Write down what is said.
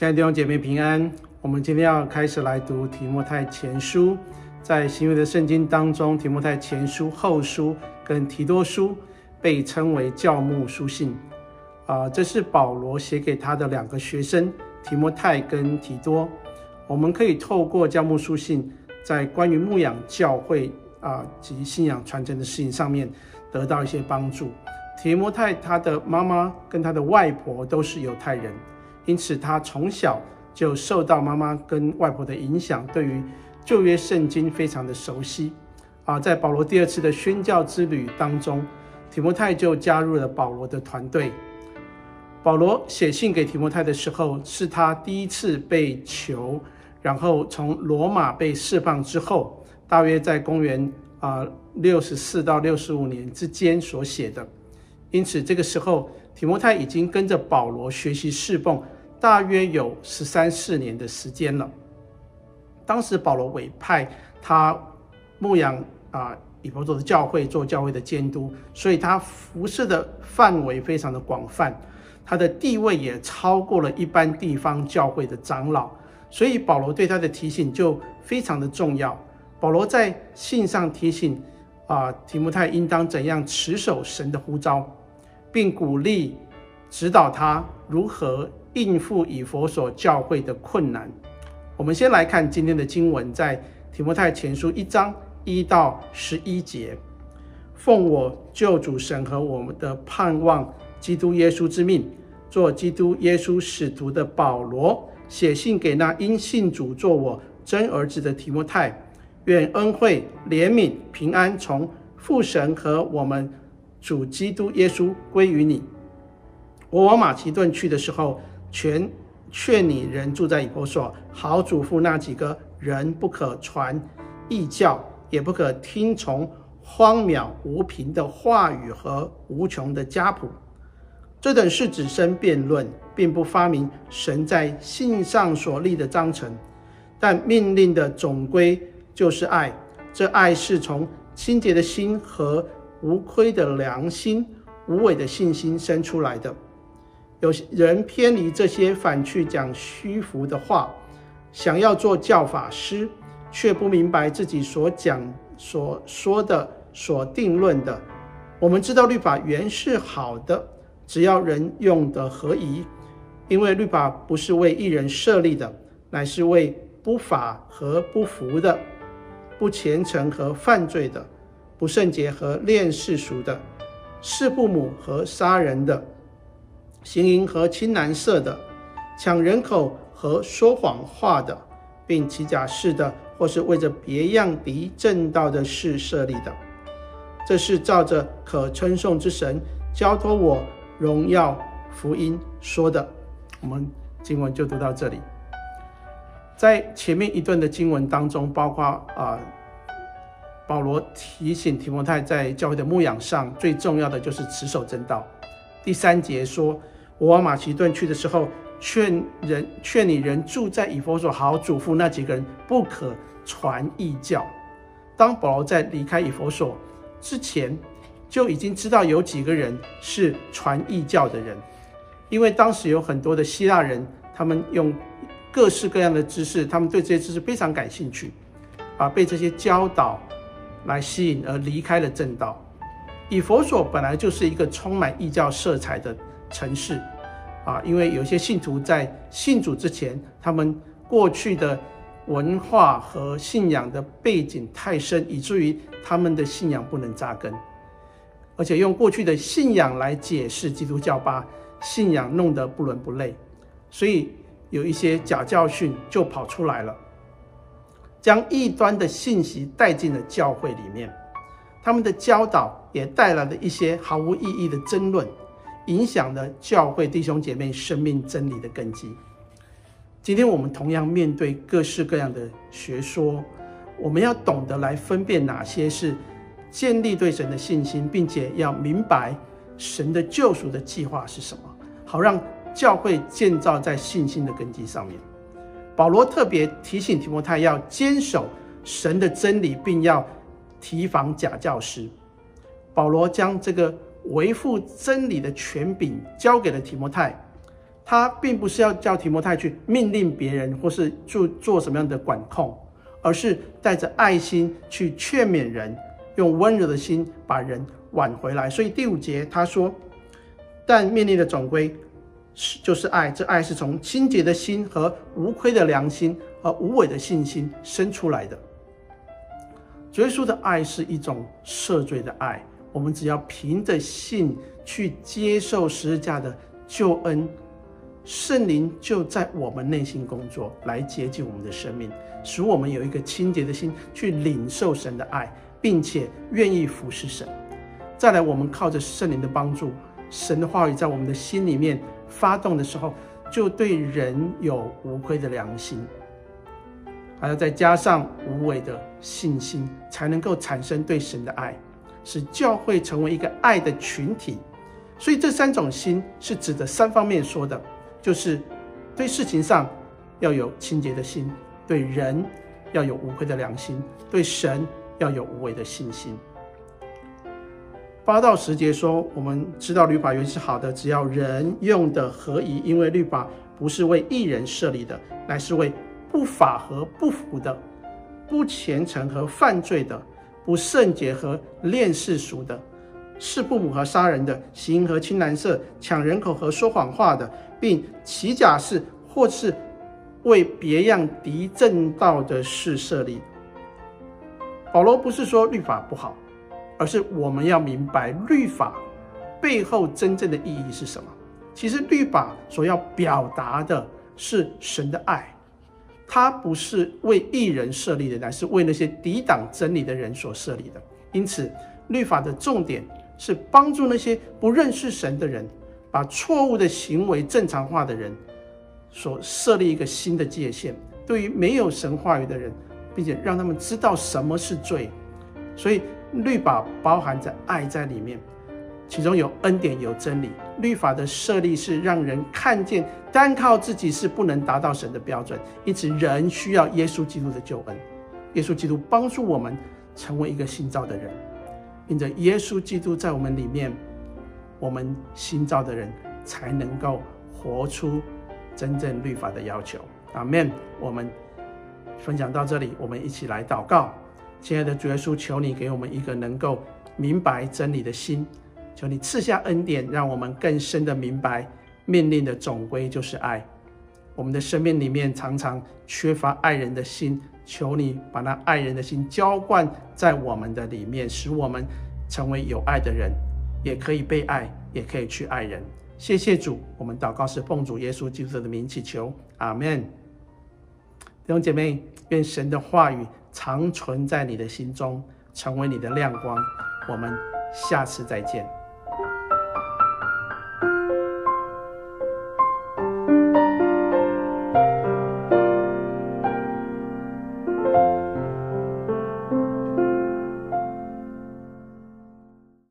亲爱的弟兄姐妹平安，我们今天要开始来读提摩太前书。在新约的圣经当中，提摩太前书、后书跟提多书被称为教牧书信。啊，这是保罗写给他的两个学生提摩太跟提多。我们可以透过教牧书信，在关于牧养教会啊及信仰传承的事情上面得到一些帮助。提摩太他的妈妈跟他的外婆都是犹太人，因此他从小就受到妈妈跟外婆的影响，对于旧约圣经非常的熟悉。啊，在保罗第二次的宣教之旅当中，提摩太就加入了保罗的团队。保罗写信给提摩太的时候，是他第一次被囚，然后从罗马被释放之后，大约在公元啊六十四到六十五年之间所写的。因此，这个时候提摩太已经跟着保罗学习侍奉，大约有十三四年的时间了。当时保罗委派他牧养啊以弗所的教会做教会的监督，所以他服侍的范围非常的广泛，他的地位也超过了一般地方教会的长老，所以保罗对他的提醒就非常的重要。保罗在信上提醒啊提摩太应当怎样持守神的呼召。并鼓励指导他如何应付以佛所教会的困难。我们先来看今天的经文，在提摩太前书一章一到十一节。奉我救主神和我们的盼望基督耶稣之命，做基督耶稣使徒的保罗，写信给那因信主做我真儿子的提摩太，愿恩惠、怜悯、平安从父神和我们。主基督耶稣归于你。我往马其顿去的时候，全劝你人住在以弗所，好嘱咐那几个人，不可传异教，也不可听从荒渺无凭的话语和无穷的家谱。这等是只生辩论，并不发明神在信上所立的章程。但命令的总归就是爱，这爱是从清洁的心和。无亏的良心、无伪的信心生出来的。有人偏离这些，反去讲虚浮的话，想要做教法师，却不明白自己所讲、所说的、所定论的。我们知道律法原是好的，只要人用的合宜，因为律法不是为一人设立的，乃是为不法和不服的、不虔诚和犯罪的。不圣洁和恋世俗的，弑父母和杀人的，行淫和青蓝色的，抢人口和说谎话的，并起假誓的，或是为着别样敌正道的事设立的，这是照着可称颂之神交托我荣耀福音说的。我们经文就读到这里，在前面一段的经文当中，包括啊。呃保罗提醒提摩太，在教会的牧养上，最重要的就是持守正道。第三节说：“我往马其顿去的时候，劝人劝你人住在以弗所，好好嘱咐那几个人，不可传异教。”当保罗在离开以弗所之前，就已经知道有几个人是传异教的人，因为当时有很多的希腊人，他们用各式各样的知识，他们对这些知识非常感兴趣，啊，被这些教导。来吸引而离开了正道。以佛所本来就是一个充满异教色彩的城市，啊，因为有些信徒在信主之前，他们过去的文化和信仰的背景太深，以至于他们的信仰不能扎根，而且用过去的信仰来解释基督教，把信仰弄得不伦不类，所以有一些假教训就跑出来了。将异端的信息带进了教会里面，他们的教导也带来了一些毫无意义的争论，影响了教会弟兄姐妹生命真理的根基。今天我们同样面对各式各样的学说，我们要懂得来分辨哪些是建立对神的信心，并且要明白神的救赎的计划是什么，好让教会建造在信心的根基上面。保罗特别提醒提摩太要坚守神的真理，并要提防假教师。保罗将这个维护真理的权柄交给了提摩太，他并不是要叫提摩太去命令别人，或是做做什么样的管控，而是带着爱心去劝勉人，用温柔的心把人挽回来。所以第五节他说：“但命令的总归是就是爱，这爱是从清洁的心和无亏的良心和无伪的信心生出来的。耶稣的爱是一种赦罪的爱，我们只要凭着信去接受十字架的救恩。”圣灵就在我们内心工作，来洁净我们的生命，使我们有一个清洁的心去领受神的爱，并且愿意服侍神。再来，我们靠着圣灵的帮助，神的话语在我们的心里面发动的时候，就对人有无亏的良心，还要再加上无为的信心，才能够产生对神的爱，使教会成为一个爱的群体。所以，这三种心是指的三方面说的。就是对事情上要有清洁的心，对人要有无愧的良心，对神要有无为的信心。八到十节说，我们知道律法原是好的，只要人用的合宜，因为律法不是为一人设立的，乃是为不法和不服的、不虔诚和犯罪的、不圣洁和恋世俗的。是不母和杀人的，行和亲男色，抢人口和说谎话的，并起假誓或是为别样敌正道的事设立。保罗不是说律法不好，而是我们要明白律法背后真正的意义是什么。其实律法所要表达的是神的爱，它不是为一人设立的，乃是为那些抵挡真理的人所设立的。因此，律法的重点。是帮助那些不认识神的人，把错误的行为正常化的人，所设立一个新的界限。对于没有神话语的人，并且让他们知道什么是罪。所以律法包含着爱在里面，其中有恩典，有真理。律法的设立是让人看见，单靠自己是不能达到神的标准，因此人需要耶稣基督的救恩。耶稣基督帮助我们成为一个新造的人。因着耶稣基督在我们里面，我们新造的人才能够活出真正律法的要求。阿门。我们分享到这里，我们一起来祷告。亲爱的主耶稣，求你给我们一个能够明白真理的心，求你赐下恩典，让我们更深的明白命令的总归就是爱。我们的生命里面常常缺乏爱人的心。求你把那爱人的心浇灌在我们的里面，使我们成为有爱的人，也可以被爱，也可以去爱人。谢谢主，我们祷告是奉主耶稣基督的名祈求，阿门。弟兄姐妹，愿神的话语常存在你的心中，成为你的亮光。我们下次再见。